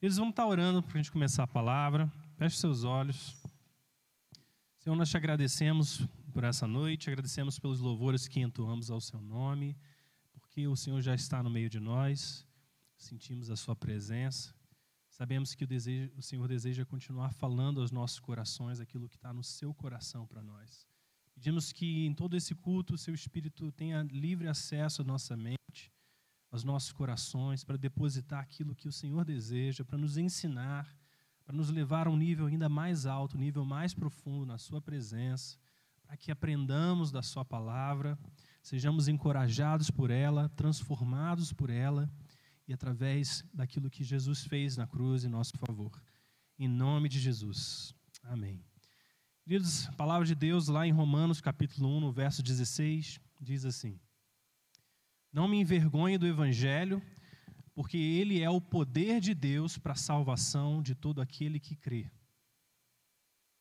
Eles vão estar orando para a gente começar a palavra. Feche seus olhos. Senhor, nós te agradecemos por essa noite, agradecemos pelos louvores que entoamos ao seu nome, porque o Senhor já está no meio de nós, sentimos a sua presença. Sabemos que o, desejo, o Senhor deseja continuar falando aos nossos corações aquilo que está no seu coração para nós. Pedimos que em todo esse culto o seu Espírito tenha livre acesso à nossa mente, aos nossos corações, para depositar aquilo que o Senhor deseja, para nos ensinar, para nos levar a um nível ainda mais alto, um nível mais profundo na Sua presença, para que aprendamos da Sua palavra, sejamos encorajados por ela, transformados por ela e através daquilo que Jesus fez na cruz em nosso favor. Em nome de Jesus. Amém. Queridos, a palavra de Deus lá em Romanos capítulo 1, no verso 16, diz assim: não me envergonhe do Evangelho, porque ele é o poder de Deus para a salvação de todo aquele que crê.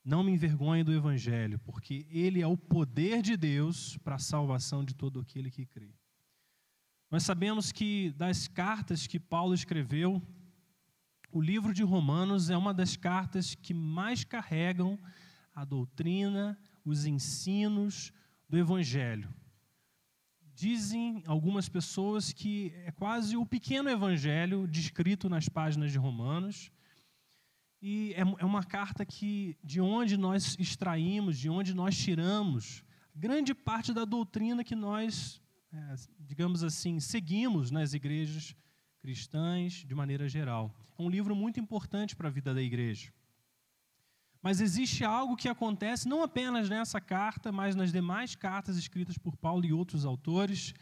Não me envergonhe do Evangelho, porque ele é o poder de Deus para a salvação de todo aquele que crê. Nós sabemos que das cartas que Paulo escreveu, o livro de Romanos é uma das cartas que mais carregam a doutrina, os ensinos do Evangelho. Dizem algumas pessoas que é quase o pequeno evangelho descrito nas páginas de Romanos. E é, é uma carta que, de onde nós extraímos, de onde nós tiramos grande parte da doutrina que nós, é, digamos assim, seguimos nas igrejas cristãs de maneira geral. É um livro muito importante para a vida da igreja. Mas existe algo que acontece não apenas nessa carta, mas nas demais cartas escritas por Paulo e outros autores,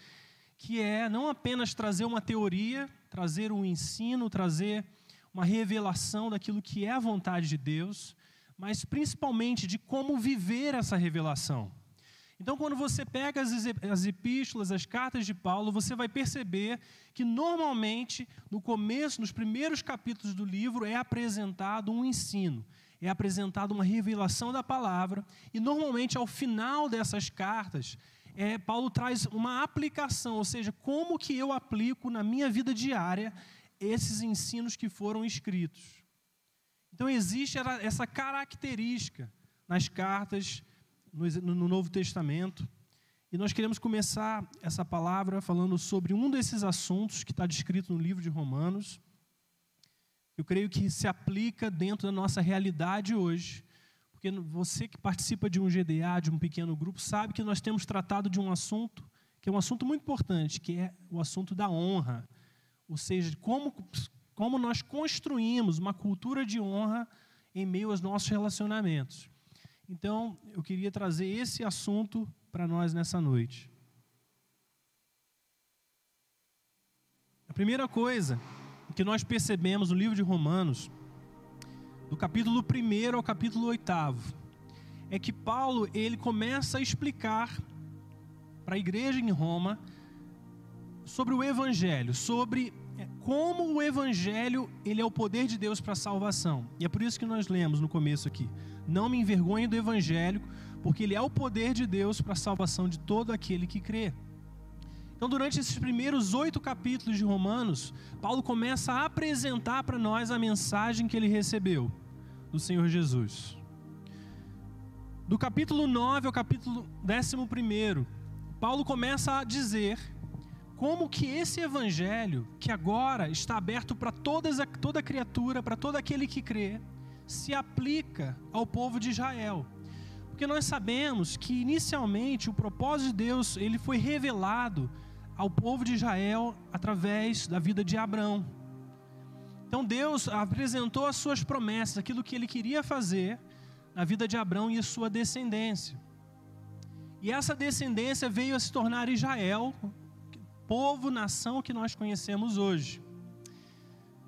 que é não apenas trazer uma teoria, trazer um ensino, trazer uma revelação daquilo que é a vontade de Deus, mas principalmente de como viver essa revelação. Então, quando você pega as epístolas, as cartas de Paulo, você vai perceber que normalmente, no começo, nos primeiros capítulos do livro, é apresentado um ensino é apresentada uma revelação da palavra, e normalmente ao final dessas cartas, é, Paulo traz uma aplicação, ou seja, como que eu aplico na minha vida diária esses ensinos que foram escritos. Então existe essa característica nas cartas no Novo Testamento, e nós queremos começar essa palavra falando sobre um desses assuntos que está descrito no livro de Romanos, eu creio que se aplica dentro da nossa realidade hoje. Porque você que participa de um GDA, de um pequeno grupo, sabe que nós temos tratado de um assunto que é um assunto muito importante, que é o assunto da honra. Ou seja, como, como nós construímos uma cultura de honra em meio aos nossos relacionamentos. Então, eu queria trazer esse assunto para nós nessa noite. A primeira coisa que nós percebemos no livro de Romanos, do capítulo 1 ao capítulo 8, é que Paulo ele começa a explicar para a igreja em Roma sobre o evangelho, sobre é, como o evangelho ele é o poder de Deus para a salvação. E é por isso que nós lemos no começo aqui: "Não me envergonhe do evangelho, porque ele é o poder de Deus para a salvação de todo aquele que crê". Então, durante esses primeiros oito capítulos de Romanos, Paulo começa a apresentar para nós a mensagem que ele recebeu do Senhor Jesus. Do capítulo 9 ao capítulo 11, Paulo começa a dizer como que esse evangelho, que agora está aberto para toda criatura, para todo aquele que crê, se aplica ao povo de Israel. Porque nós sabemos que inicialmente o propósito de Deus, ele foi revelado ao povo de Israel através da vida de Abraão. Então Deus apresentou as suas promessas, aquilo que ele queria fazer na vida de Abraão e sua descendência. E essa descendência veio a se tornar Israel, povo, nação que nós conhecemos hoje.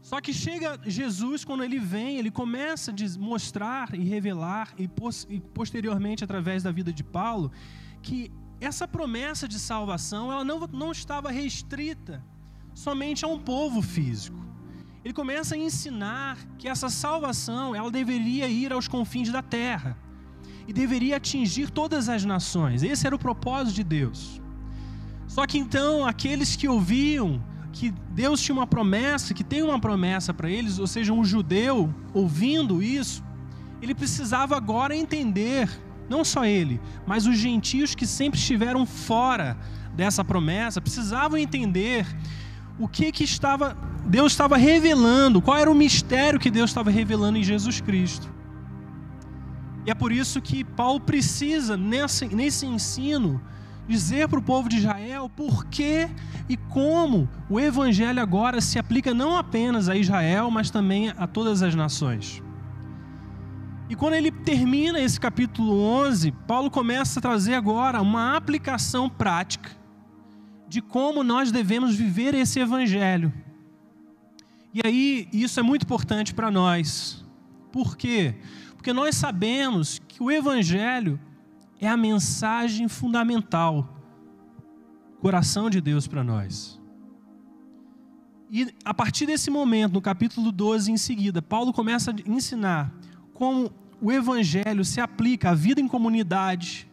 Só que chega Jesus, quando ele vem, ele começa a mostrar e revelar, e posteriormente, através da vida de Paulo, que essa promessa de salvação ela não, não estava restrita somente a um povo físico. Ele começa a ensinar que essa salvação ela deveria ir aos confins da terra e deveria atingir todas as nações. Esse era o propósito de Deus. Só que então aqueles que ouviam que Deus tinha uma promessa, que tem uma promessa para eles, ou seja, um judeu ouvindo isso, ele precisava agora entender, não só ele, mas os gentios que sempre estiveram fora dessa promessa, precisavam entender o que que estava Deus estava revelando, qual era o mistério que Deus estava revelando em Jesus Cristo. E é por isso que Paulo precisa, nesse, nesse ensino, dizer para o povo de Israel por que e como o evangelho agora se aplica não apenas a Israel, mas também a todas as nações. E quando ele termina esse capítulo 11, Paulo começa a trazer agora uma aplicação prática de como nós devemos viver esse evangelho. E aí, isso é muito importante para nós. Por quê? Porque nós sabemos que o evangelho é a mensagem fundamental, coração de Deus para nós. E a partir desse momento, no capítulo 12 em seguida, Paulo começa a ensinar como o evangelho se aplica à vida em comunidade,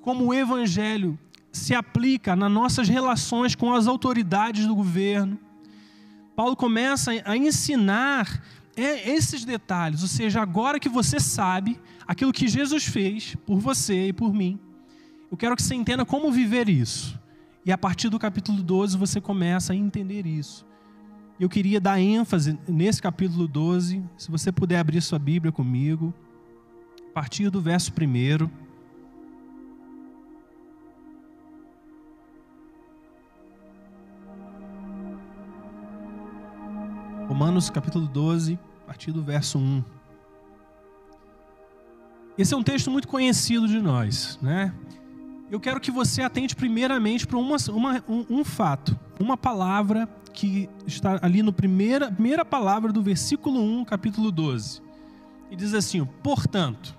como o evangelho se aplica nas nossas relações com as autoridades do governo. Paulo começa a ensinar é, esses detalhes, ou seja, agora que você sabe aquilo que Jesus fez por você e por mim, eu quero que você entenda como viver isso. E a partir do capítulo 12 você começa a entender isso. Eu queria dar ênfase nesse capítulo 12, se você puder abrir sua Bíblia comigo, a partir do verso 1. Romanos capítulo 12, a partir do verso 1. Esse é um texto muito conhecido de nós, né? Eu quero que você atente primeiramente para uma, uma, um, um, fato, uma palavra que está ali no primeira, primeira palavra do versículo 1, capítulo 12. E diz assim: portanto.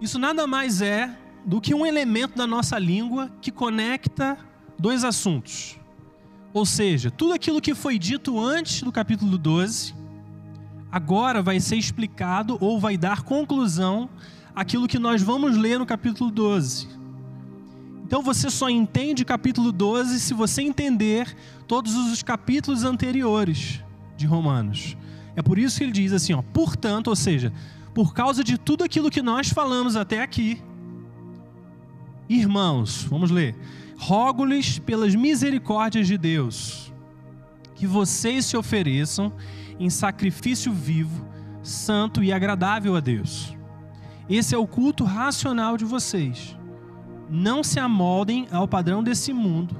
Isso nada mais é do que um elemento da nossa língua que conecta dois assuntos. Ou seja, tudo aquilo que foi dito antes do capítulo 12, agora vai ser explicado ou vai dar conclusão àquilo que nós vamos ler no capítulo 12. Então você só entende capítulo 12 se você entender todos os capítulos anteriores de Romanos. É por isso que ele diz assim, ó, portanto, ou seja, por causa de tudo aquilo que nós falamos até aqui, irmãos, vamos ler rogo-lhes pelas misericórdias de Deus, que vocês se ofereçam em sacrifício vivo, santo e agradável a Deus. Esse é o culto racional de vocês. Não se amoldem ao padrão desse mundo,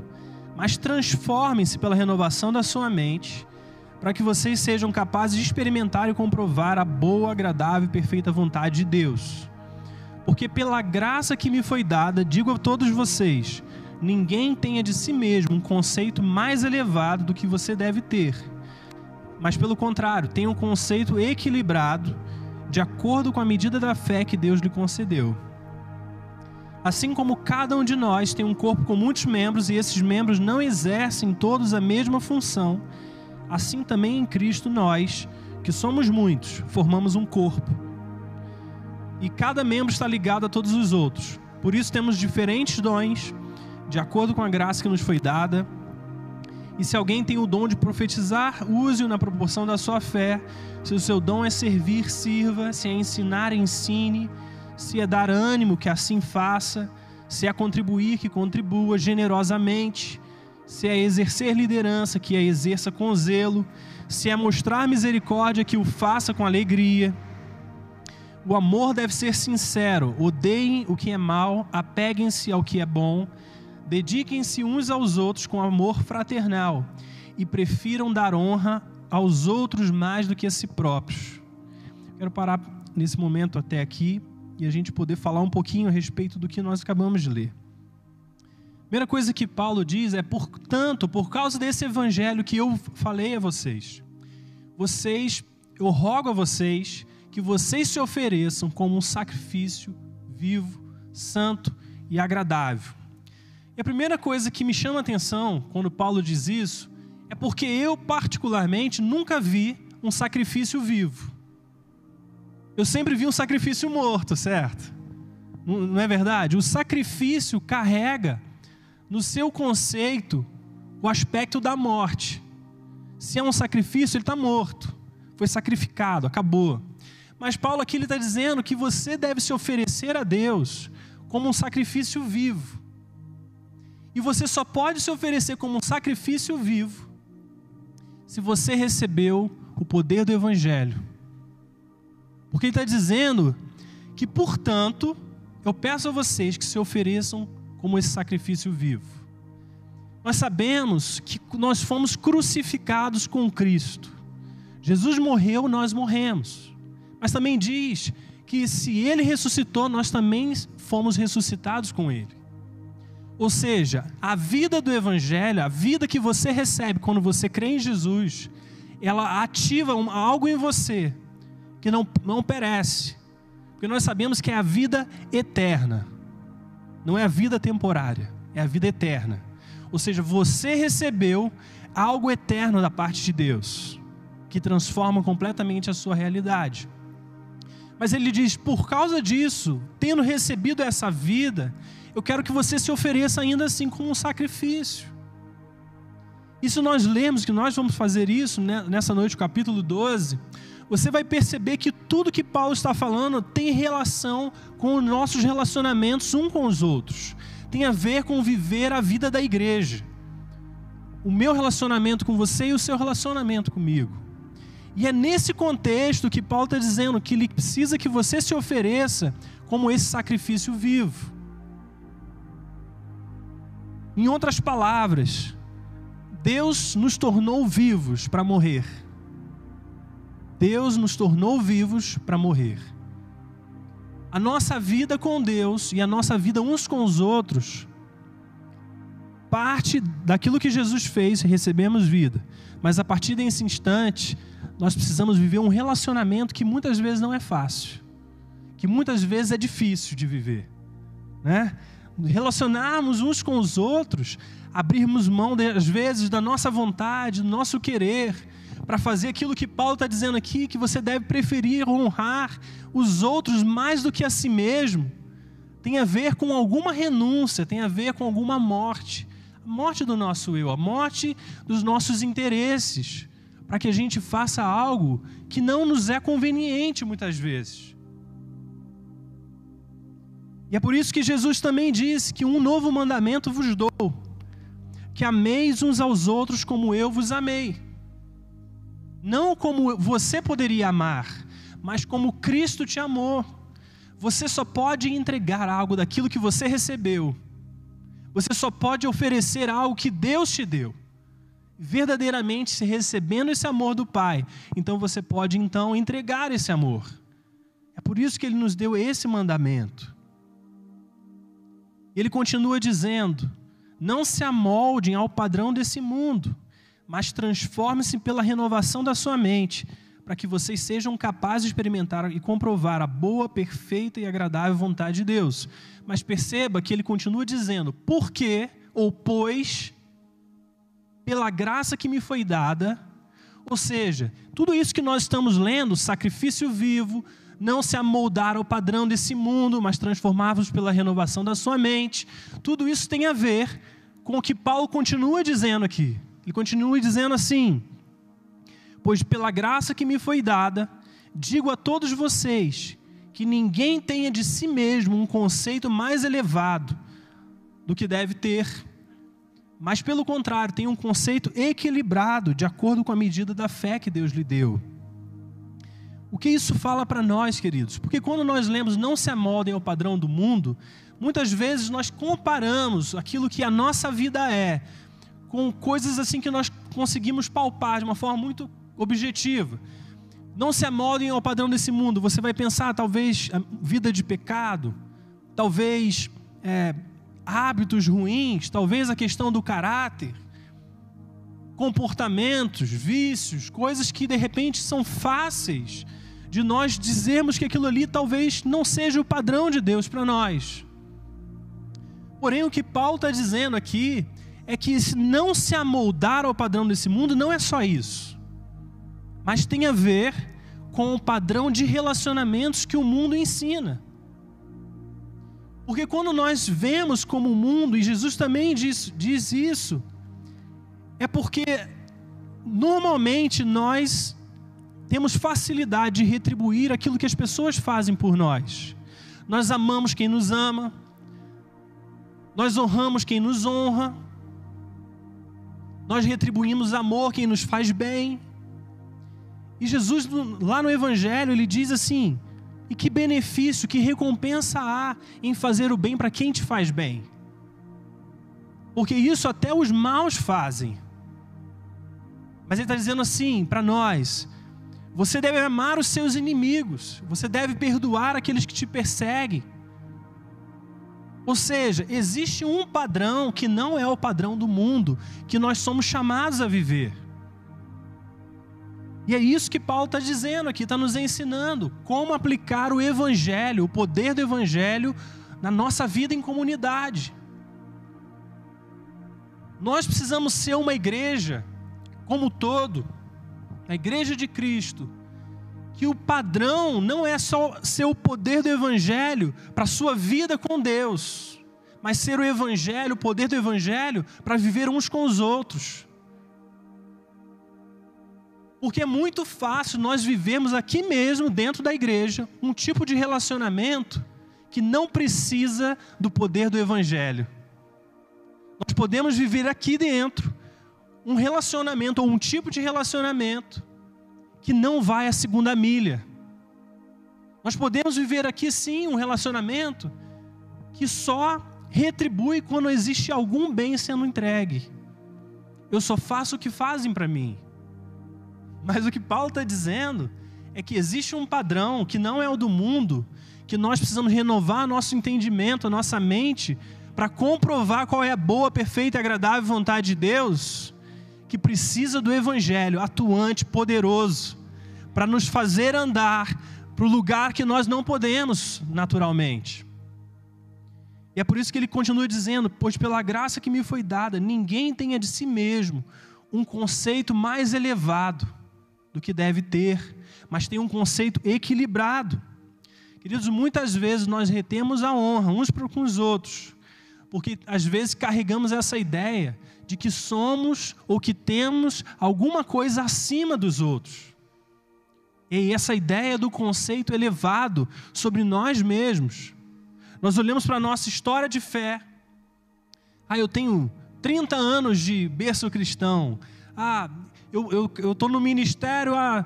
mas transformem-se pela renovação da sua mente, para que vocês sejam capazes de experimentar e comprovar a boa, agradável e perfeita vontade de Deus. Porque pela graça que me foi dada, digo a todos vocês, ninguém tenha de si mesmo um conceito mais elevado do que você deve ter. Mas, pelo contrário, tenha um conceito equilibrado, de acordo com a medida da fé que Deus lhe concedeu. Assim como cada um de nós tem um corpo com muitos membros e esses membros não exercem todos a mesma função, assim também em Cristo nós, que somos muitos, formamos um corpo. E cada membro está ligado a todos os outros. Por isso temos diferentes dons de acordo com a graça que nos foi dada. E se alguém tem o dom de profetizar, use-o na proporção da sua fé. Se o seu dom é servir, sirva. Se é ensinar, ensine. Se é dar ânimo, que assim faça. Se é contribuir, que contribua generosamente. Se é exercer liderança, que a exerça com zelo. Se é mostrar misericórdia, que o faça com alegria. O amor deve ser sincero. Odeiem o que é mal, apeguem-se ao que é bom Dediquem-se uns aos outros com amor fraternal e prefiram dar honra aos outros mais do que a si próprios. Quero parar nesse momento até aqui e a gente poder falar um pouquinho a respeito do que nós acabamos de ler. Primeira coisa que Paulo diz é: portanto, por causa desse evangelho que eu falei a vocês, vocês, eu rogo a vocês que vocês se ofereçam como um sacrifício vivo, santo e agradável e a primeira coisa que me chama a atenção quando Paulo diz isso é porque eu, particularmente, nunca vi um sacrifício vivo. Eu sempre vi um sacrifício morto, certo? Não é verdade? O sacrifício carrega no seu conceito o aspecto da morte. Se é um sacrifício, ele está morto, foi sacrificado, acabou. Mas Paulo aqui está dizendo que você deve se oferecer a Deus como um sacrifício vivo. E você só pode se oferecer como um sacrifício vivo se você recebeu o poder do Evangelho. Porque ele está dizendo que, portanto, eu peço a vocês que se ofereçam como esse sacrifício vivo. Nós sabemos que nós fomos crucificados com Cristo. Jesus morreu, nós morremos. Mas também diz que se ele ressuscitou, nós também fomos ressuscitados com ele. Ou seja, a vida do Evangelho, a vida que você recebe quando você crê em Jesus, ela ativa algo em você que não, não perece. Porque nós sabemos que é a vida eterna, não é a vida temporária, é a vida eterna. Ou seja, você recebeu algo eterno da parte de Deus, que transforma completamente a sua realidade. Mas ele diz: por causa disso, tendo recebido essa vida, eu quero que você se ofereça ainda assim como um sacrifício. E se nós lemos que nós vamos fazer isso né, nessa noite, capítulo 12, você vai perceber que tudo que Paulo está falando tem relação com os nossos relacionamentos um com os outros. Tem a ver com viver a vida da igreja. O meu relacionamento com você e o seu relacionamento comigo. E é nesse contexto que Paulo está dizendo que ele precisa que você se ofereça como esse sacrifício vivo. Em outras palavras, Deus nos tornou vivos para morrer. Deus nos tornou vivos para morrer. A nossa vida com Deus e a nossa vida uns com os outros parte daquilo que Jesus fez, recebemos vida. Mas a partir desse instante, nós precisamos viver um relacionamento que muitas vezes não é fácil, que muitas vezes é difícil de viver, né? relacionarmos uns com os outros, abrirmos mão, às vezes, da nossa vontade, do nosso querer, para fazer aquilo que Paulo está dizendo aqui, que você deve preferir honrar os outros mais do que a si mesmo, tem a ver com alguma renúncia, tem a ver com alguma morte. A morte do nosso eu, a morte dos nossos interesses, para que a gente faça algo que não nos é conveniente muitas vezes. E é por isso que Jesus também disse que um novo mandamento vos dou: que ameis uns aos outros como eu vos amei. Não como você poderia amar, mas como Cristo te amou. Você só pode entregar algo daquilo que você recebeu. Você só pode oferecer algo que Deus te deu. Verdadeiramente se recebendo esse amor do Pai, então você pode então entregar esse amor. É por isso que ele nos deu esse mandamento. Ele continua dizendo: Não se amoldem ao padrão desse mundo, mas transformem-se pela renovação da sua mente, para que vocês sejam capazes de experimentar e comprovar a boa, perfeita e agradável vontade de Deus. Mas perceba que ele continua dizendo: Porque ou pois, pela graça que me foi dada, ou seja, tudo isso que nós estamos lendo, sacrifício vivo, não se amoldar ao padrão desse mundo, mas transformar-vos pela renovação da sua mente. Tudo isso tem a ver com o que Paulo continua dizendo aqui. Ele continua dizendo assim: Pois pela graça que me foi dada, digo a todos vocês que ninguém tenha de si mesmo um conceito mais elevado do que deve ter, mas pelo contrário, tenha um conceito equilibrado, de acordo com a medida da fé que Deus lhe deu. O que isso fala para nós, queridos? Porque quando nós lemos não se amoldem ao padrão do mundo, muitas vezes nós comparamos aquilo que a nossa vida é com coisas assim que nós conseguimos palpar de uma forma muito objetiva. Não se amoldem ao padrão desse mundo. Você vai pensar, talvez, vida de pecado, talvez é, hábitos ruins, talvez a questão do caráter, comportamentos, vícios, coisas que de repente são fáceis de nós dizermos que aquilo ali talvez não seja o padrão de Deus para nós. Porém, o que Paulo está dizendo aqui é que não se amoldar ao padrão desse mundo não é só isso, mas tem a ver com o padrão de relacionamentos que o mundo ensina. Porque quando nós vemos como o mundo, e Jesus também diz, diz isso, é porque normalmente nós temos facilidade de retribuir aquilo que as pessoas fazem por nós. Nós amamos quem nos ama, nós honramos quem nos honra, nós retribuímos amor quem nos faz bem. E Jesus, lá no Evangelho, ele diz assim: e que benefício, que recompensa há em fazer o bem para quem te faz bem? Porque isso até os maus fazem. Mas ele está dizendo assim para nós: você deve amar os seus inimigos, você deve perdoar aqueles que te perseguem. Ou seja, existe um padrão que não é o padrão do mundo, que nós somos chamados a viver. E é isso que Paulo está dizendo aqui, está nos ensinando como aplicar o Evangelho, o poder do Evangelho na nossa vida em comunidade. Nós precisamos ser uma igreja, como todo, a igreja de Cristo, que o padrão não é só ser o poder do Evangelho para a sua vida com Deus, mas ser o Evangelho, o poder do Evangelho para viver uns com os outros. Porque é muito fácil nós vivermos aqui mesmo, dentro da igreja, um tipo de relacionamento que não precisa do poder do Evangelho. Nós podemos viver aqui dentro um relacionamento ou um tipo de relacionamento que não vai a segunda milha. Nós podemos viver aqui sim um relacionamento que só retribui quando existe algum bem sendo entregue. Eu só faço o que fazem para mim. Mas o que Paulo está dizendo é que existe um padrão que não é o do mundo, que nós precisamos renovar nosso entendimento, a nossa mente, para comprovar qual é a boa, perfeita e agradável vontade de Deus que precisa do Evangelho atuante, poderoso, para nos fazer andar para o lugar que nós não podemos naturalmente. E é por isso que ele continua dizendo: Pois pela graça que me foi dada, ninguém tenha de si mesmo um conceito mais elevado do que deve ter, mas tem um conceito equilibrado. Queridos, muitas vezes nós retemos a honra uns para com os outros, porque às vezes carregamos essa ideia de que somos ou que temos alguma coisa acima dos outros. E essa ideia do conceito elevado sobre nós mesmos. Nós olhamos para a nossa história de fé. Ah, eu tenho 30 anos de berço cristão. Ah, eu estou no ministério há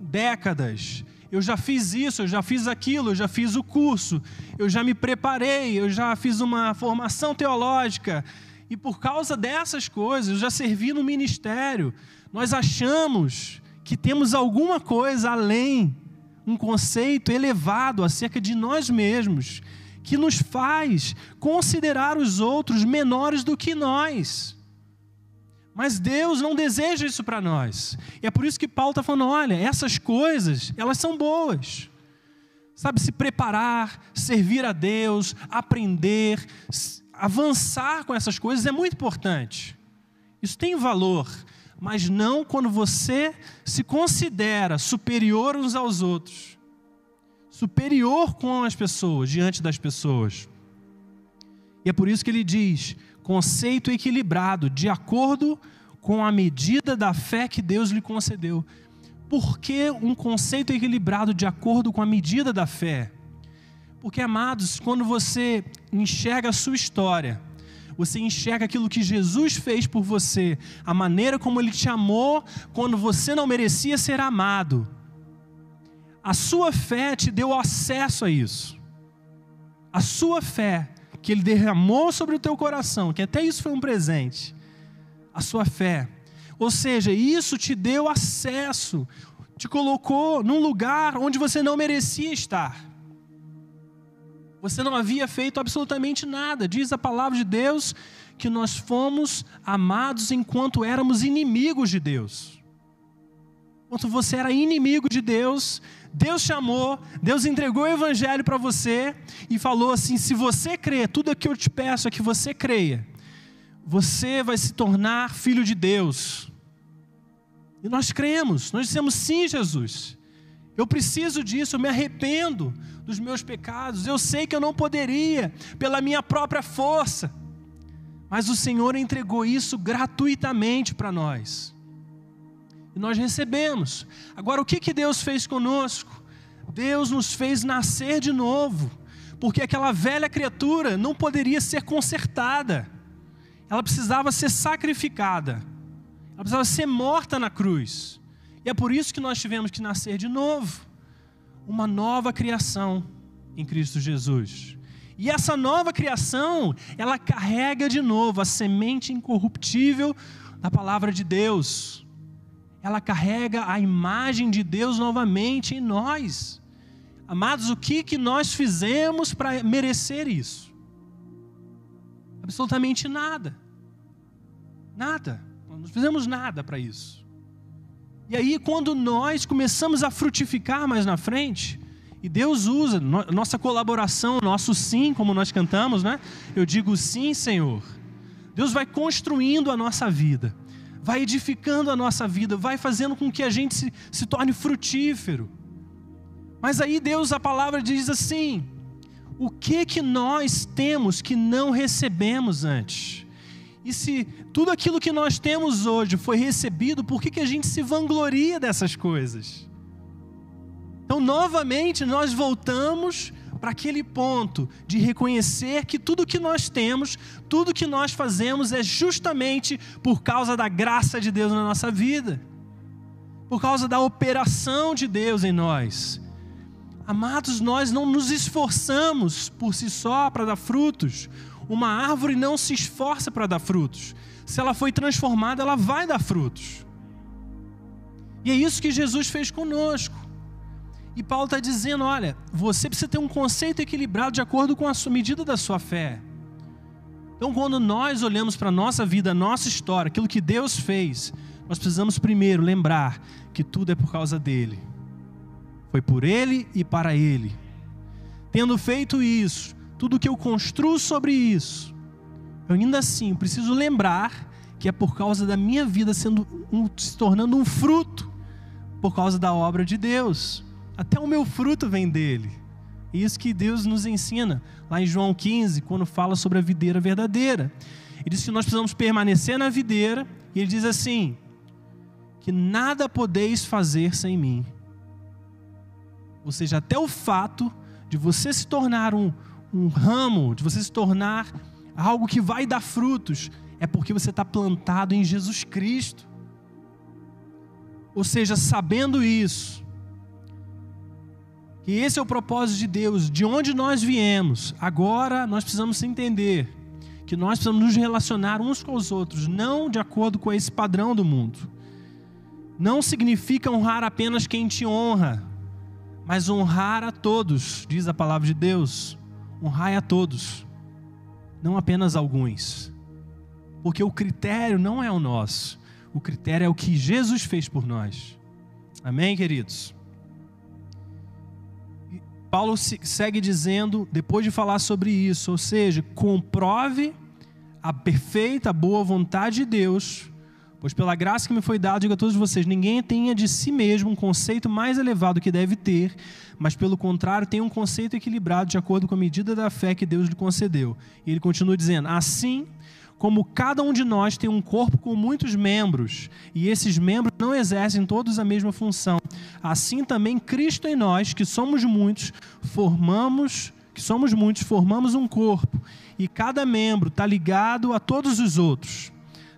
décadas. Eu já fiz isso, eu já fiz aquilo, eu já fiz o curso, eu já me preparei, eu já fiz uma formação teológica. E por causa dessas coisas, eu já servi no ministério. Nós achamos que temos alguma coisa além, um conceito elevado acerca de nós mesmos, que nos faz considerar os outros menores do que nós. Mas Deus não deseja isso para nós. E é por isso que Paulo está falando: olha, essas coisas, elas são boas. Sabe, se preparar, servir a Deus, aprender, avançar com essas coisas é muito importante. Isso tem valor, mas não quando você se considera superior uns aos outros, superior com as pessoas, diante das pessoas. E é por isso que ele diz: conceito equilibrado, de acordo com a medida da fé que Deus lhe concedeu. Por que um conceito equilibrado de acordo com a medida da fé? Porque, amados, quando você enxerga a sua história, você enxerga aquilo que Jesus fez por você, a maneira como Ele te amou quando você não merecia ser amado. A sua fé te deu acesso a isso. A sua fé que Ele derramou sobre o teu coração, que até isso foi um presente. A sua fé. Ou seja, isso te deu acesso, te colocou num lugar onde você não merecia estar. Você não havia feito absolutamente nada. Diz a palavra de Deus que nós fomos amados enquanto éramos inimigos de Deus. Enquanto você era inimigo de Deus, Deus chamou, Deus entregou o evangelho para você e falou assim: se você crê, tudo o que eu te peço é que você creia, você vai se tornar filho de Deus. E nós cremos, nós dissemos sim, Jesus. Eu preciso disso, eu me arrependo dos meus pecados. Eu sei que eu não poderia pela minha própria força. Mas o Senhor entregou isso gratuitamente para nós. E nós recebemos. Agora, o que, que Deus fez conosco? Deus nos fez nascer de novo, porque aquela velha criatura não poderia ser consertada, ela precisava ser sacrificada, ela precisava ser morta na cruz. E é por isso que nós tivemos que nascer de novo uma nova criação em Cristo Jesus. E essa nova criação, ela carrega de novo a semente incorruptível da palavra de Deus. Ela carrega a imagem de Deus novamente em nós. Amados, o que, que nós fizemos para merecer isso? Absolutamente nada. Nada. Não fizemos nada para isso. E aí, quando nós começamos a frutificar mais na frente, e Deus usa nossa colaboração, nosso sim, como nós cantamos, né? Eu digo sim, Senhor. Deus vai construindo a nossa vida, vai edificando a nossa vida, vai fazendo com que a gente se, se torne frutífero. Mas aí Deus, a palavra diz assim: o que que nós temos que não recebemos antes? E se tudo aquilo que nós temos hoje foi recebido, por que, que a gente se vangloria dessas coisas? Então, novamente, nós voltamos para aquele ponto de reconhecer que tudo que nós temos, tudo que nós fazemos é justamente por causa da graça de Deus na nossa vida, por causa da operação de Deus em nós. Amados, nós não nos esforçamos por si só para dar frutos. Uma árvore não se esforça para dar frutos. Se ela foi transformada, ela vai dar frutos. E é isso que Jesus fez conosco. E Paulo está dizendo: olha, você precisa ter um conceito equilibrado de acordo com a medida da sua fé. Então, quando nós olhamos para a nossa vida, a nossa história, aquilo que Deus fez, nós precisamos primeiro lembrar que tudo é por causa dele. Foi por ele e para ele. Tendo feito isso, tudo que eu construo sobre isso, eu ainda assim preciso lembrar que é por causa da minha vida sendo um, se tornando um fruto, por causa da obra de Deus. Até o meu fruto vem dele. Isso que Deus nos ensina lá em João 15, quando fala sobre a videira verdadeira. Ele diz que nós precisamos permanecer na videira, e ele diz assim: que nada podeis fazer sem mim. Ou seja, até o fato de você se tornar um, um ramo, de você se tornar algo que vai dar frutos, é porque você está plantado em Jesus Cristo. Ou seja, sabendo isso, que esse é o propósito de Deus, de onde nós viemos, agora nós precisamos entender que nós precisamos nos relacionar uns com os outros, não de acordo com esse padrão do mundo. Não significa honrar apenas quem te honra, mas honrar a todos, diz a palavra de Deus. Honrai a todos, não apenas alguns. Porque o critério não é o nosso, o critério é o que Jesus fez por nós. Amém, queridos? Paulo segue dizendo, depois de falar sobre isso, ou seja, comprove a perfeita, boa vontade de Deus Pois pela graça que me foi dada, digo a todos vocês: ninguém tenha de si mesmo um conceito mais elevado que deve ter, mas pelo contrário, tenha um conceito equilibrado de acordo com a medida da fé que Deus lhe concedeu. E ele continua dizendo: assim como cada um de nós tem um corpo com muitos membros, e esses membros não exercem todos a mesma função, assim também Cristo em nós, que somos muitos, formamos, que somos muitos, formamos um corpo, e cada membro está ligado a todos os outros.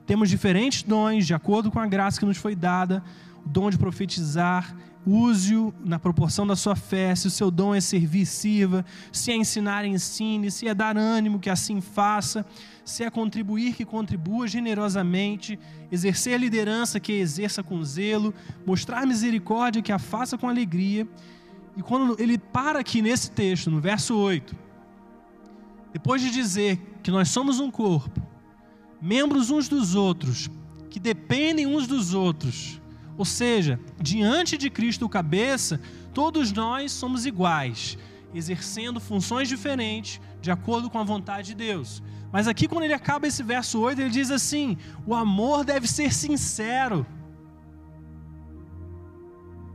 Temos diferentes dons, de acordo com a graça que nos foi dada. O dom de profetizar, use-o na proporção da sua fé. Se o seu dom é servir, sirva. Se é ensinar, ensine. Se é dar ânimo, que assim faça. Se é contribuir, que contribua generosamente. Exercer liderança, que exerça com zelo. Mostrar misericórdia, que a faça com alegria. E quando ele para aqui nesse texto, no verso 8, depois de dizer que nós somos um corpo, membros uns dos outros, que dependem uns dos outros. Ou seja, diante de Cristo, o cabeça, todos nós somos iguais, exercendo funções diferentes de acordo com a vontade de Deus. Mas aqui, quando ele acaba esse verso 8, ele diz assim: o amor deve ser sincero.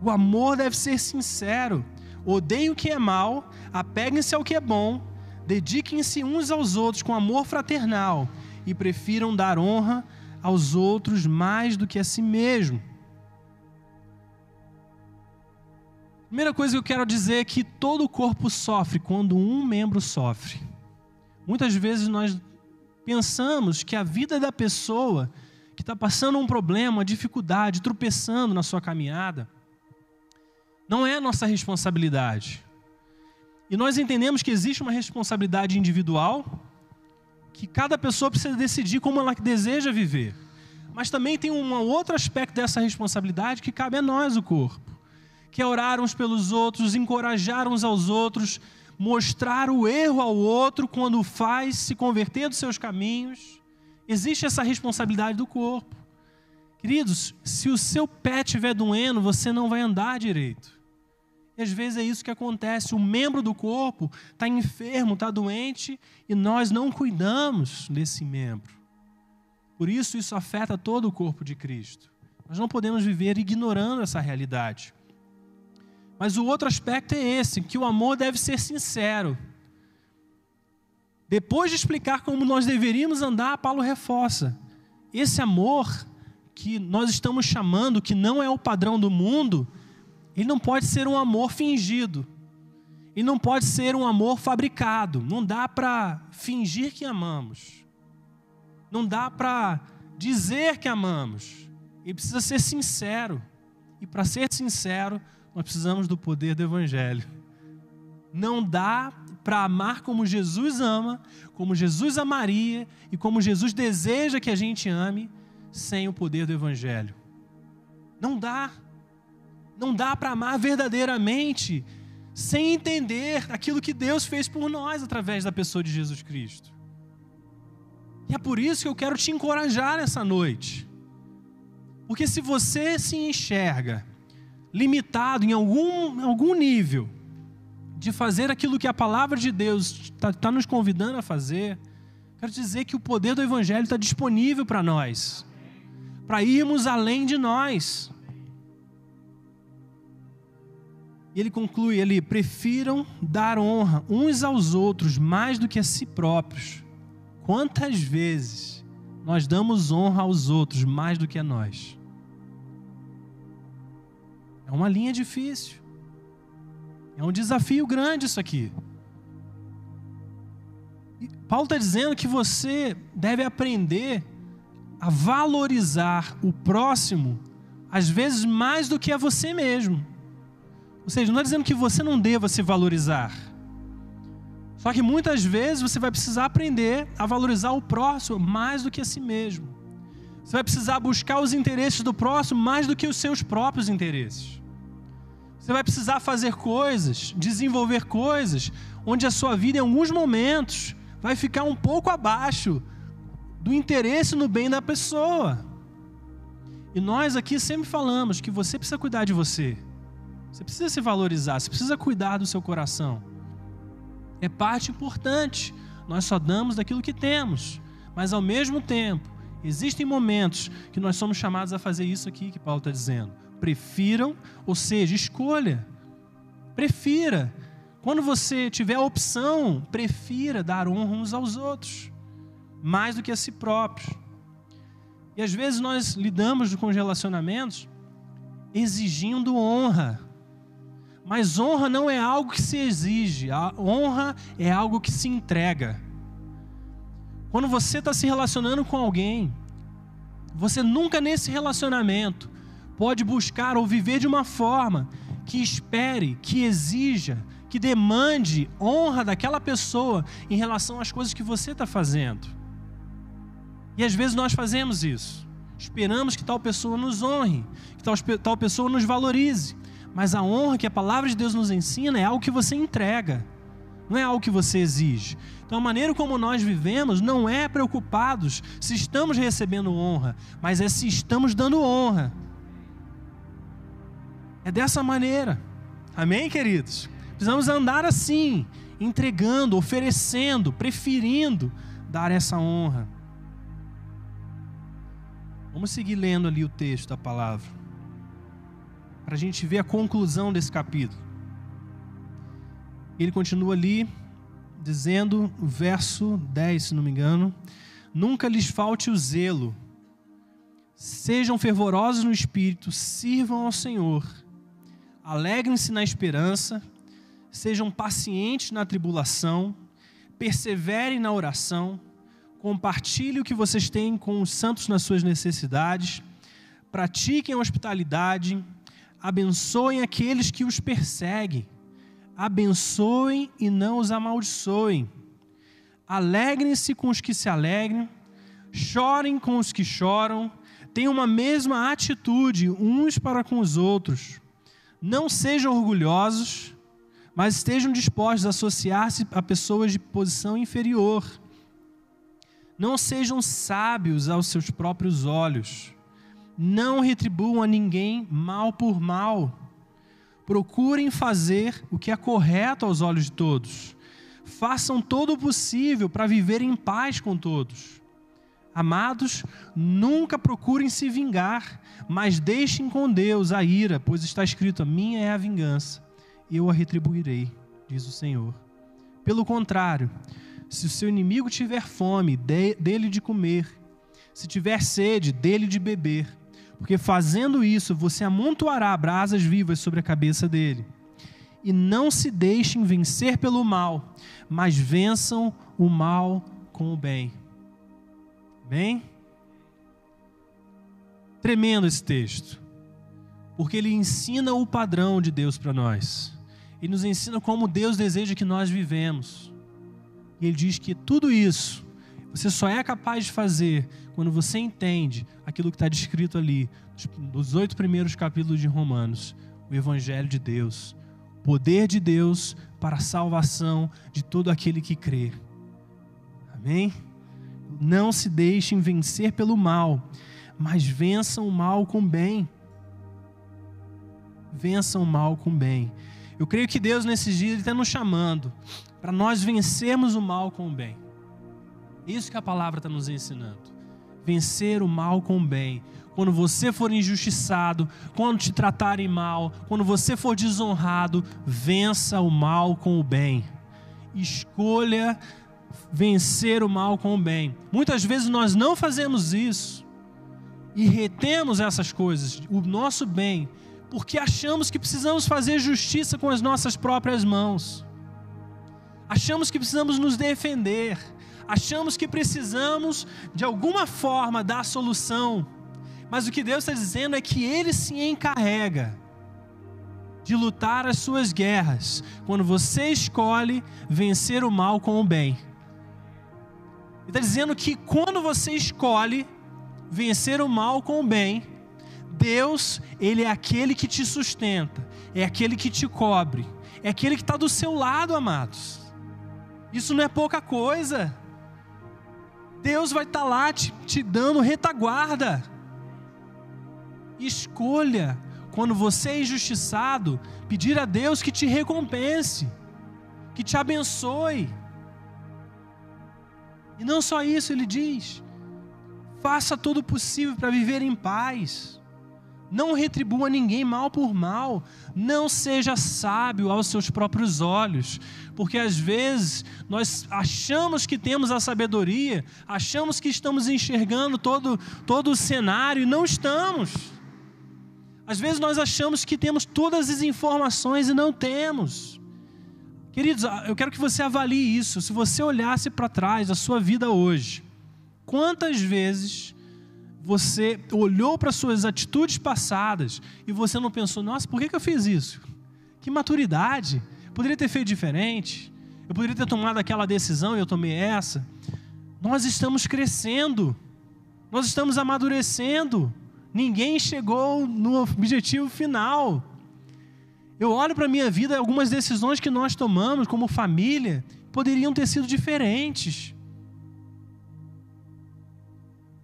O amor deve ser sincero. Odeiem o que é mal, apeguem-se ao que é bom, dediquem-se uns aos outros com amor fraternal e prefiram dar honra aos outros mais do que a si mesmo. Primeira coisa que eu quero dizer é que todo o corpo sofre quando um membro sofre. Muitas vezes nós pensamos que a vida da pessoa que está passando um problema, uma dificuldade, tropeçando na sua caminhada, não é nossa responsabilidade. E nós entendemos que existe uma responsabilidade individual, que cada pessoa precisa decidir como ela deseja viver. Mas também tem um outro aspecto dessa responsabilidade que cabe a nós, o corpo que é orar uns pelos outros, encorajar uns aos outros, mostrar o erro ao outro quando faz se converter dos seus caminhos. Existe essa responsabilidade do corpo. Queridos, se o seu pé estiver doendo, você não vai andar direito. E às vezes é isso que acontece. O membro do corpo está enfermo, está doente, e nós não cuidamos desse membro. Por isso, isso afeta todo o corpo de Cristo. Nós não podemos viver ignorando essa realidade. Mas o outro aspecto é esse, que o amor deve ser sincero. Depois de explicar como nós deveríamos andar, Paulo reforça. Esse amor que nós estamos chamando, que não é o padrão do mundo, ele não pode ser um amor fingido. E não pode ser um amor fabricado. Não dá para fingir que amamos. Não dá para dizer que amamos. Ele precisa ser sincero. E para ser sincero, nós precisamos do poder do Evangelho. Não dá para amar como Jesus ama, como Jesus amaria e como Jesus deseja que a gente ame, sem o poder do Evangelho. Não dá. Não dá para amar verdadeiramente sem entender aquilo que Deus fez por nós através da pessoa de Jesus Cristo. E é por isso que eu quero te encorajar nessa noite. Porque se você se enxerga limitado em algum, algum nível de fazer aquilo que a palavra de Deus está tá nos convidando a fazer, quero dizer que o poder do Evangelho está disponível para nós, para irmos além de nós. E ele conclui: ele prefiram dar honra uns aos outros mais do que a si próprios. Quantas vezes nós damos honra aos outros mais do que a nós? É uma linha difícil. É um desafio grande isso aqui. E Paulo está dizendo que você deve aprender a valorizar o próximo, às vezes mais do que a você mesmo. Ou seja, não está dizendo que você não deva se valorizar. Só que muitas vezes você vai precisar aprender a valorizar o próximo mais do que a si mesmo. Você vai precisar buscar os interesses do próximo mais do que os seus próprios interesses. Você vai precisar fazer coisas, desenvolver coisas, onde a sua vida, em alguns momentos, vai ficar um pouco abaixo do interesse no bem da pessoa. E nós aqui sempre falamos que você precisa cuidar de você. Você precisa se valorizar, você precisa cuidar do seu coração. É parte importante. Nós só damos daquilo que temos. Mas ao mesmo tempo, existem momentos que nós somos chamados a fazer isso aqui que Paulo está dizendo prefiram, ou seja, escolha. Prefira. Quando você tiver a opção, prefira dar honra uns aos outros, mais do que a si próprios. E às vezes nós lidamos com os relacionamentos exigindo honra. Mas honra não é algo que se exige, a honra é algo que se entrega. Quando você está se relacionando com alguém, você nunca nesse relacionamento pode buscar ou viver de uma forma que espere, que exija, que demande honra daquela pessoa em relação às coisas que você está fazendo. E às vezes nós fazemos isso. Esperamos que tal pessoa nos honre, que tal, tal pessoa nos valorize. Mas a honra que a palavra de Deus nos ensina é algo que você entrega, não é algo que você exige. Então, a maneira como nós vivemos não é preocupados se estamos recebendo honra, mas é se estamos dando honra. É dessa maneira. Amém, queridos? Precisamos andar assim, entregando, oferecendo, preferindo dar essa honra. Vamos seguir lendo ali o texto da palavra, para a gente ver a conclusão desse capítulo. Ele continua ali, dizendo, verso 10, se não me engano: nunca lhes falte o zelo. Sejam fervorosos no espírito, sirvam ao Senhor. Alegrem-se na esperança, sejam pacientes na tribulação, perseverem na oração, compartilhem o que vocês têm com os santos nas suas necessidades, pratiquem a hospitalidade, abençoem aqueles que os perseguem, abençoem e não os amaldiçoem. Alegrem-se com os que se alegrem, chorem com os que choram, tenham uma mesma atitude uns para com os outros. Não sejam orgulhosos, mas estejam dispostos a associar-se a pessoas de posição inferior. Não sejam sábios aos seus próprios olhos. Não retribuam a ninguém mal por mal. Procurem fazer o que é correto aos olhos de todos. Façam todo o possível para viver em paz com todos. Amados, nunca procurem se vingar, mas deixem com Deus a ira, pois está escrito: a minha é a vingança, eu a retribuirei, diz o Senhor. Pelo contrário, se o seu inimigo tiver fome, dê, dele de comer, se tiver sede, dele de beber, porque fazendo isso você amontoará brasas vivas sobre a cabeça dele. E não se deixem vencer pelo mal, mas vençam o mal com o bem. Bem? Tremendo esse texto, porque ele ensina o padrão de Deus para nós. Ele nos ensina como Deus deseja que nós vivemos. E ele diz que tudo isso você só é capaz de fazer quando você entende aquilo que está descrito ali, nos oito primeiros capítulos de Romanos, o Evangelho de Deus, o poder de Deus para a salvação de todo aquele que crê. Amém? Não se deixem vencer pelo mal, mas vençam o mal com bem. Vençam o mal com bem. Eu creio que Deus nesses dias está nos chamando para nós vencermos o mal com o bem. Isso que a palavra está nos ensinando. Vencer o mal com o bem. Quando você for injustiçado, quando te tratarem mal, quando você for desonrado, vença o mal com o bem. Escolha vencer o mal com o bem. Muitas vezes nós não fazemos isso e retemos essas coisas, o nosso bem, porque achamos que precisamos fazer justiça com as nossas próprias mãos. Achamos que precisamos nos defender. Achamos que precisamos, de alguma forma, dar solução. Mas o que Deus está dizendo é que Ele se encarrega de lutar as suas guerras quando você escolhe vencer o mal com o bem. Ele está dizendo que quando você escolhe vencer o mal com o bem, Deus, Ele é aquele que te sustenta, é aquele que te cobre, é aquele que está do seu lado, amados. Isso não é pouca coisa. Deus vai estar tá lá te, te dando retaguarda. Escolha, quando você é injustiçado, pedir a Deus que te recompense, que te abençoe. E não só isso, ele diz: faça todo o possível para viver em paz. Não retribua ninguém mal por mal. Não seja sábio aos seus próprios olhos. Porque às vezes nós achamos que temos a sabedoria, achamos que estamos enxergando todo, todo o cenário e não estamos. Às vezes nós achamos que temos todas as informações e não temos. Queridos, eu quero que você avalie isso. Se você olhasse para trás da sua vida hoje, quantas vezes você olhou para suas atitudes passadas e você não pensou, nossa, por que, que eu fiz isso? Que maturidade! Poderia ter feito diferente. Eu poderia ter tomado aquela decisão e eu tomei essa. Nós estamos crescendo. Nós estamos amadurecendo. Ninguém chegou no objetivo final. Eu olho para a minha vida, algumas decisões que nós tomamos como família poderiam ter sido diferentes.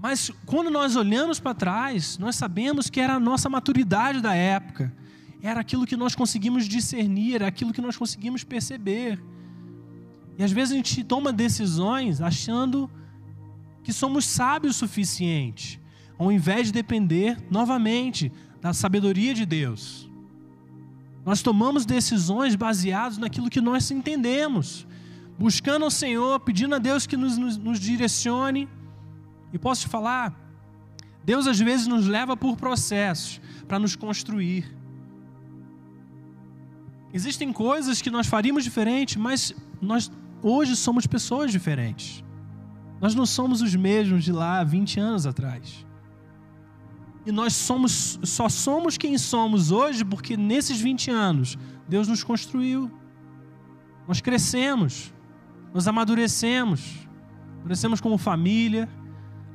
Mas quando nós olhamos para trás, nós sabemos que era a nossa maturidade da época, era aquilo que nós conseguimos discernir, era aquilo que nós conseguimos perceber. E às vezes a gente toma decisões achando que somos sábios o suficiente, ao invés de depender novamente da sabedoria de Deus. Nós tomamos decisões baseadas naquilo que nós entendemos, buscando ao Senhor, pedindo a Deus que nos, nos, nos direcione E posso te falar, Deus às vezes nos leva por processos para nos construir. Existem coisas que nós faríamos diferente, mas nós hoje somos pessoas diferentes. Nós não somos os mesmos de lá 20 anos atrás. E nós somos, só somos quem somos hoje porque nesses 20 anos Deus nos construiu. Nós crescemos, nós amadurecemos, amadurecemos como família,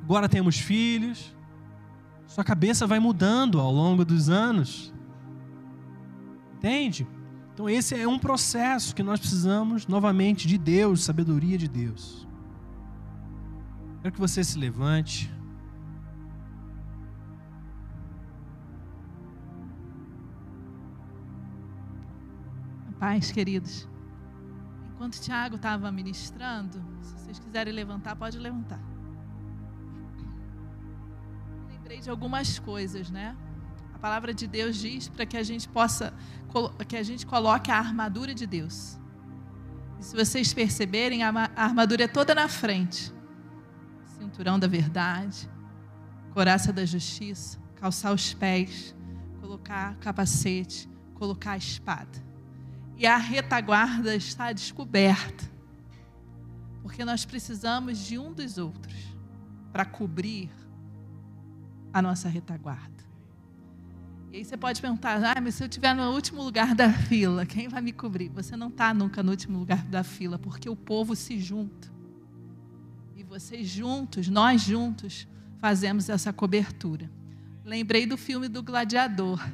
agora temos filhos. Sua cabeça vai mudando ao longo dos anos. Entende? Então, esse é um processo que nós precisamos, novamente, de Deus, sabedoria de Deus. Quero que você se levante. Paz, queridos. Enquanto o Tiago estava ministrando, se vocês quiserem levantar, pode levantar. Lembrei de algumas coisas, né? A palavra de Deus diz para que a gente possa, que a gente coloque a armadura de Deus. E se vocês perceberem, a armadura é toda na frente. Cinturão da verdade, coraça da justiça, calçar os pés, colocar capacete, colocar a espada e a retaguarda está descoberta. Porque nós precisamos de um dos outros para cobrir a nossa retaguarda. E aí você pode perguntar, ah, mas se eu estiver no último lugar da fila, quem vai me cobrir? Você não está nunca no último lugar da fila, porque o povo se junta. E vocês juntos, nós juntos, fazemos essa cobertura. Lembrei do filme do Gladiador.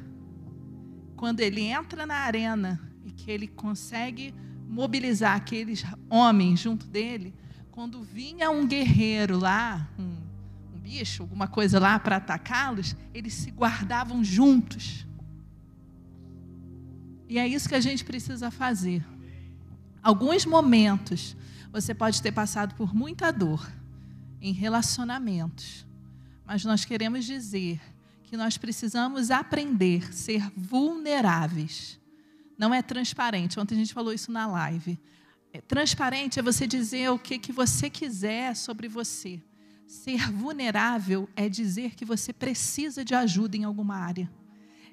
Quando ele entra na arena e que ele consegue mobilizar aqueles homens junto dele, quando vinha um guerreiro lá, um, bicho, alguma coisa lá para atacá-los, eles se guardavam juntos. E é isso que a gente precisa fazer. Alguns momentos você pode ter passado por muita dor em relacionamentos, mas nós queremos dizer que nós precisamos aprender a ser vulneráveis não é transparente. Ontem a gente falou isso na live. É, transparente é você dizer o que, que você quiser sobre você. Ser vulnerável é dizer que você precisa de ajuda em alguma área.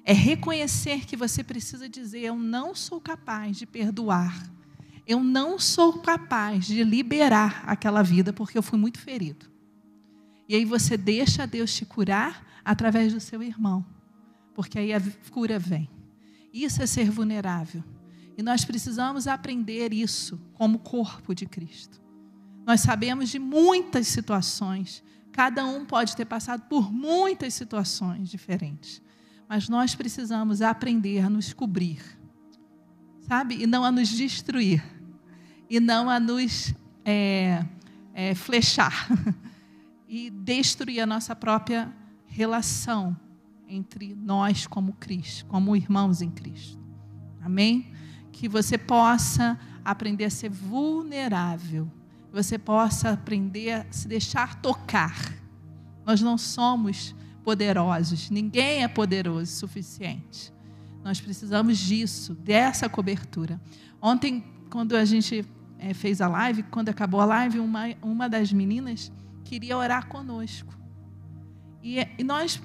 É reconhecer que você precisa dizer: Eu não sou capaz de perdoar. Eu não sou capaz de liberar aquela vida porque eu fui muito ferido. E aí você deixa Deus te curar através do seu irmão, porque aí a cura vem. Isso é ser vulnerável. E nós precisamos aprender isso como corpo de Cristo. Nós sabemos de muitas situações, cada um pode ter passado por muitas situações diferentes, mas nós precisamos aprender a nos cobrir, sabe? E não a nos destruir, e não a nos é, é, flechar, e destruir a nossa própria relação entre nós como Cristo, como irmãos em Cristo. Amém? Que você possa aprender a ser vulnerável, que você possa aprender a se deixar tocar. Nós não somos poderosos, ninguém é poderoso o suficiente. Nós precisamos disso, dessa cobertura. Ontem, quando a gente é, fez a live, quando acabou a live, uma, uma das meninas queria orar conosco. E, e nós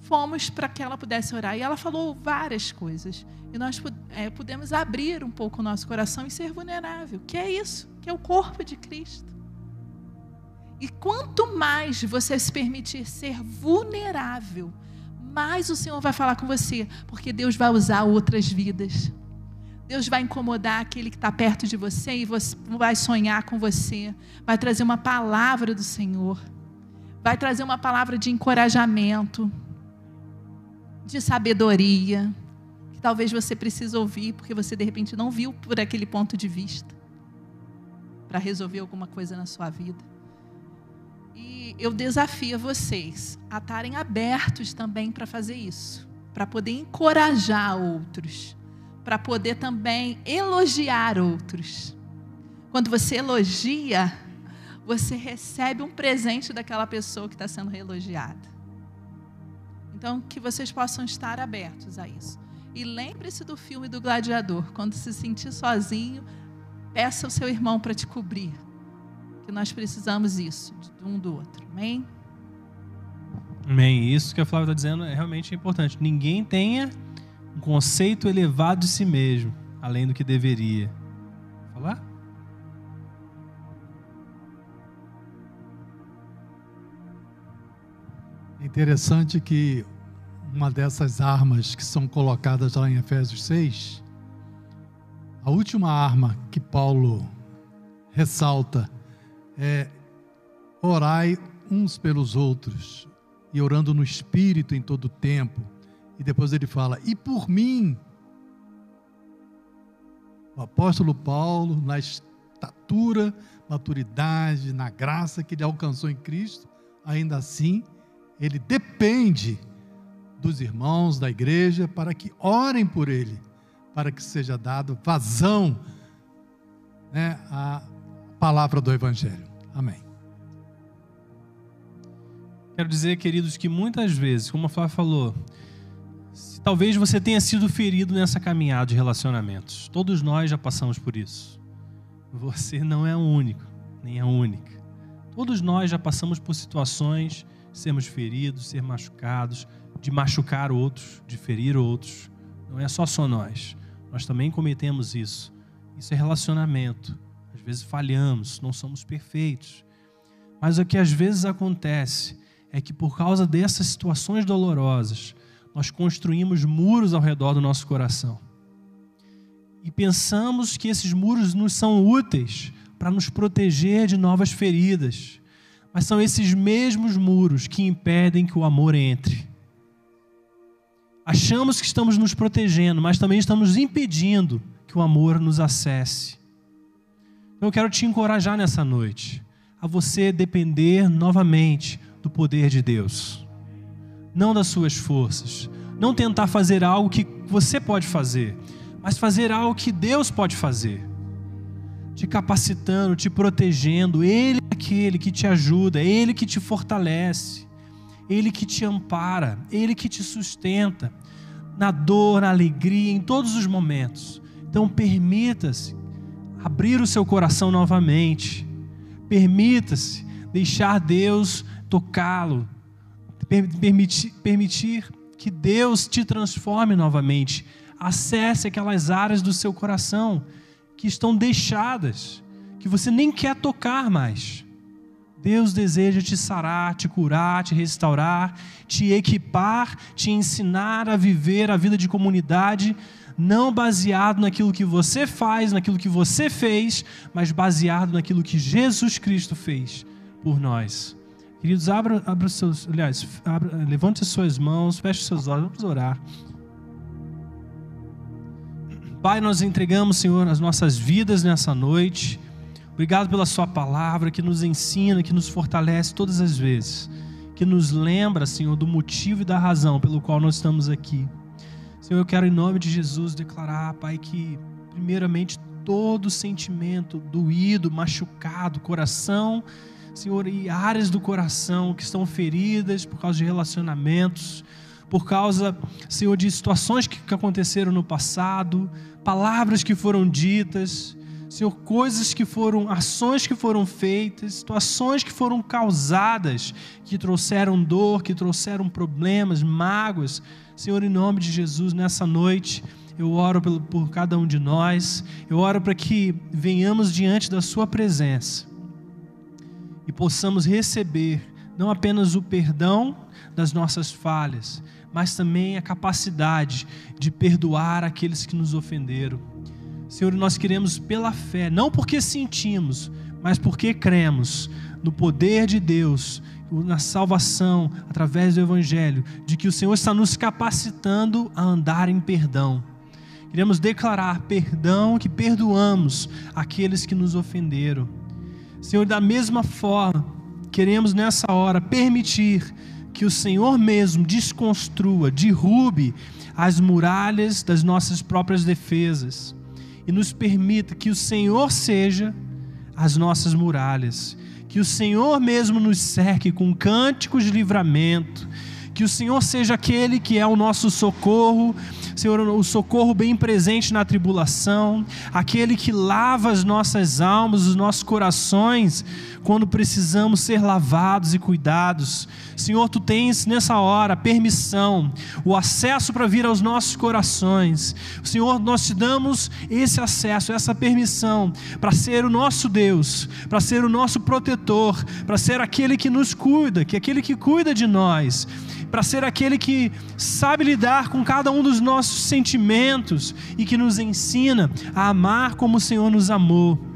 fomos para que ela pudesse orar. E ela falou várias coisas. E nós é, pudemos abrir um pouco o nosso coração e ser vulnerável. Que é isso? Que é o corpo de Cristo. E quanto mais você se permitir ser vulnerável, mais o Senhor vai falar com você, porque Deus vai usar outras vidas. Deus vai incomodar aquele que está perto de você e você vai sonhar com você, vai trazer uma palavra do Senhor, vai trazer uma palavra de encorajamento de sabedoria, que talvez você precise ouvir, porque você de repente não viu por aquele ponto de vista, para resolver alguma coisa na sua vida. E eu desafio vocês a estarem abertos também para fazer isso, para poder encorajar outros, para poder também elogiar outros. Quando você elogia, você recebe um presente daquela pessoa que está sendo elogiada. Então, que vocês possam estar abertos a isso. E lembre-se do filme do gladiador. Quando se sentir sozinho, peça ao seu irmão para te cobrir. Que nós precisamos isso, de um do outro. Amém? Amém. Isso que a Flávia está dizendo é realmente importante. Ninguém tenha um conceito elevado de si mesmo, além do que deveria. Falar? É interessante que uma dessas armas que são colocadas lá em Efésios 6, a última arma que Paulo ressalta é orai uns pelos outros e orando no espírito em todo o tempo. E depois ele fala: "E por mim". O apóstolo Paulo, na estatura, maturidade, na graça que ele alcançou em Cristo, ainda assim, ele depende dos irmãos da igreja para que orem por ele, para que seja dado vazão né, à palavra do Evangelho. Amém. Quero dizer, queridos, que muitas vezes, como a Flávia falou, talvez você tenha sido ferido nessa caminhada de relacionamentos. Todos nós já passamos por isso. Você não é o único, nem a única. Todos nós já passamos por situações sermos feridos, ser machucados, de machucar outros, de ferir outros. Não é só só nós. Nós também cometemos isso. Isso é relacionamento. Às vezes falhamos, não somos perfeitos. Mas o que às vezes acontece é que por causa dessas situações dolorosas, nós construímos muros ao redor do nosso coração. E pensamos que esses muros nos são úteis para nos proteger de novas feridas. Mas são esses mesmos muros que impedem que o amor entre. Achamos que estamos nos protegendo, mas também estamos impedindo que o amor nos acesse. Então eu quero te encorajar nessa noite a você depender novamente do poder de Deus, não das suas forças. Não tentar fazer algo que você pode fazer, mas fazer algo que Deus pode fazer. Te capacitando, te protegendo. Ele é aquele que te ajuda, Ele que te fortalece, Ele que te ampara, Ele que te sustenta na dor, na alegria, em todos os momentos. Então, permita-se abrir o seu coração novamente. Permita-se deixar Deus tocá-lo, permitir, permitir que Deus te transforme novamente. Acesse aquelas áreas do seu coração que estão deixadas, que você nem quer tocar mais. Deus deseja te sarar, te curar, te restaurar, te equipar, te ensinar a viver a vida de comunidade, não baseado naquilo que você faz, naquilo que você fez, mas baseado naquilo que Jesus Cristo fez por nós. Queridos, abra, abra seus, aliás, abra, levante as suas mãos, feche seus olhos, vamos orar. Pai, nós entregamos, Senhor, as nossas vidas nessa noite. Obrigado pela Sua palavra que nos ensina, que nos fortalece todas as vezes, que nos lembra, Senhor, do motivo e da razão pelo qual nós estamos aqui. Senhor, eu quero, em nome de Jesus, declarar, Pai, que, primeiramente, todo sentimento doído, machucado, coração Senhor, e áreas do coração que estão feridas por causa de relacionamentos, por causa, Senhor, de situações que aconteceram no passado, palavras que foram ditas, Senhor, coisas que foram, ações que foram feitas, situações que foram causadas, que trouxeram dor, que trouxeram problemas, mágoas. Senhor, em nome de Jesus, nessa noite, eu oro por, cada um de nós, eu oro para que venhamos diante da Sua presença e possamos receber não apenas o perdão das nossas falhas, mas também a capacidade de perdoar aqueles que nos ofenderam. Senhor, nós queremos pela fé, não porque sentimos, mas porque cremos no poder de Deus, na salvação através do Evangelho, de que o Senhor está nos capacitando a andar em perdão. Queremos declarar perdão, que perdoamos aqueles que nos ofenderam Senhor, da mesma forma, queremos nessa hora permitir que o Senhor mesmo desconstrua, derrube as muralhas das nossas próprias defesas e nos permita que o Senhor seja as nossas muralhas, que o Senhor mesmo nos cerque com cânticos de livramento, Que o Senhor seja aquele que é o nosso socorro, Senhor, o socorro bem presente na tribulação, aquele que lava as nossas almas, os nossos corações, quando precisamos ser lavados e cuidados. Senhor, tu tens nessa hora permissão, o acesso para vir aos nossos corações. Senhor, nós te damos esse acesso, essa permissão para ser o nosso Deus, para ser o nosso protetor, para ser aquele que nos cuida, que é aquele que cuida de nós para ser aquele que sabe lidar com cada um dos nossos sentimentos e que nos ensina a amar como o Senhor nos amou.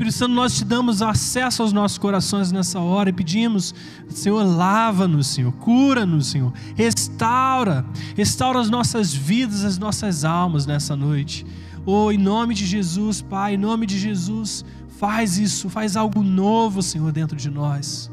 Espírito Santo, nós te damos acesso aos nossos corações nessa hora e pedimos, Senhor, lava-nos, Senhor, cura-nos, Senhor, restaura, restaura as nossas vidas, as nossas almas nessa noite. Oh, em nome de Jesus, Pai, em nome de Jesus, faz isso, faz algo novo, Senhor, dentro de nós.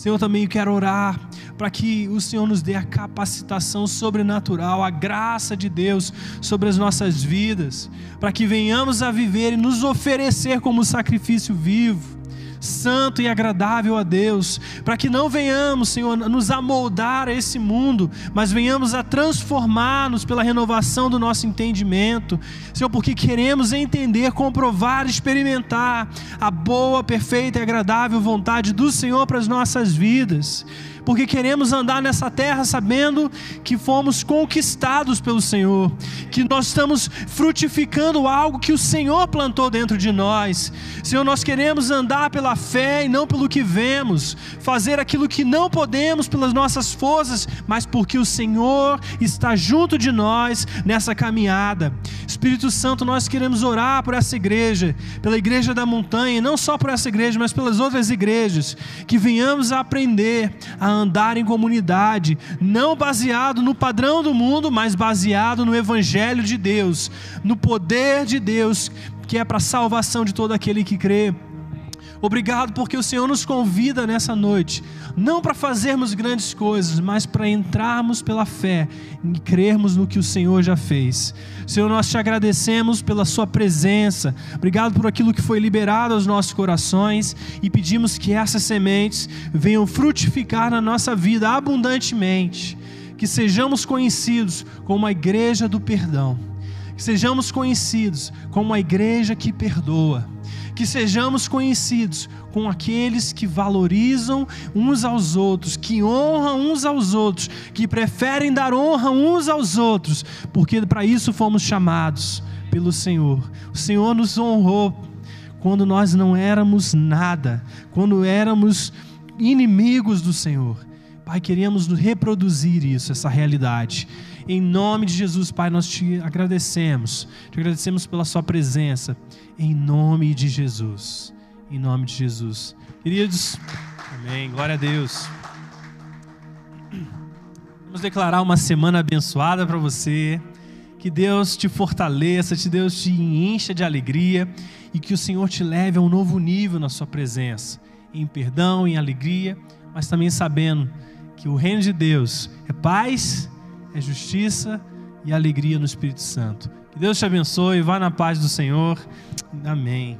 Senhor, também quero orar para que o Senhor nos dê a capacitação sobrenatural, a graça de Deus sobre as nossas vidas, para que venhamos a viver e nos oferecer como sacrifício vivo santo e agradável a Deus, para que não venhamos, Senhor, nos amoldar a esse mundo, mas venhamos a transformar-nos pela renovação do nosso entendimento, Senhor, porque queremos entender, comprovar, experimentar a boa, perfeita e agradável vontade do Senhor para as nossas vidas porque queremos andar nessa terra sabendo que fomos conquistados pelo Senhor, que nós estamos frutificando algo que o Senhor plantou dentro de nós. Senhor, nós queremos andar pela fé e não pelo que vemos, fazer aquilo que não podemos pelas nossas forças, mas porque o Senhor está junto de nós nessa caminhada. Espírito Santo, nós queremos orar por essa igreja, pela igreja da montanha, e não só por essa igreja, mas pelas outras igrejas, que venhamos a aprender a andar em comunidade, não baseado no padrão do mundo, mas baseado no Evangelho de Deus, no poder de Deus, que é para a salvação de todo aquele que crê. Obrigado porque o Senhor nos convida nessa noite, não para fazermos grandes coisas, mas para entrarmos pela fé e crermos no que o Senhor já fez. Senhor, nós te agradecemos pela Sua presença, obrigado por aquilo que foi liberado aos nossos corações e pedimos que essas sementes venham frutificar na nossa vida abundantemente, que sejamos conhecidos como a igreja do perdão, que sejamos conhecidos como a igreja que perdoa que sejamos conhecidos com aqueles que valorizam uns aos outros, que honram uns aos outros, que preferem dar honra uns aos outros, porque para isso fomos chamados pelo Senhor. O Senhor nos honrou quando nós não éramos nada, quando éramos inimigos do Senhor. Pai, queríamos reproduzir isso, essa realidade. Em nome de Jesus, Pai, nós te agradecemos. Te agradecemos pela Sua presença. Em nome de Jesus. Em nome de Jesus. Queridos, amém. Glória a Deus. Vamos declarar uma semana abençoada para você. Que Deus te fortaleça, que Deus te encha de alegria e que o Senhor te leve a um novo nível na sua presença, em perdão, em alegria, mas também sabendo que o reino de Deus é paz, é justiça e alegria no Espírito Santo. Que Deus te abençoe, vá na paz do Senhor. Amém.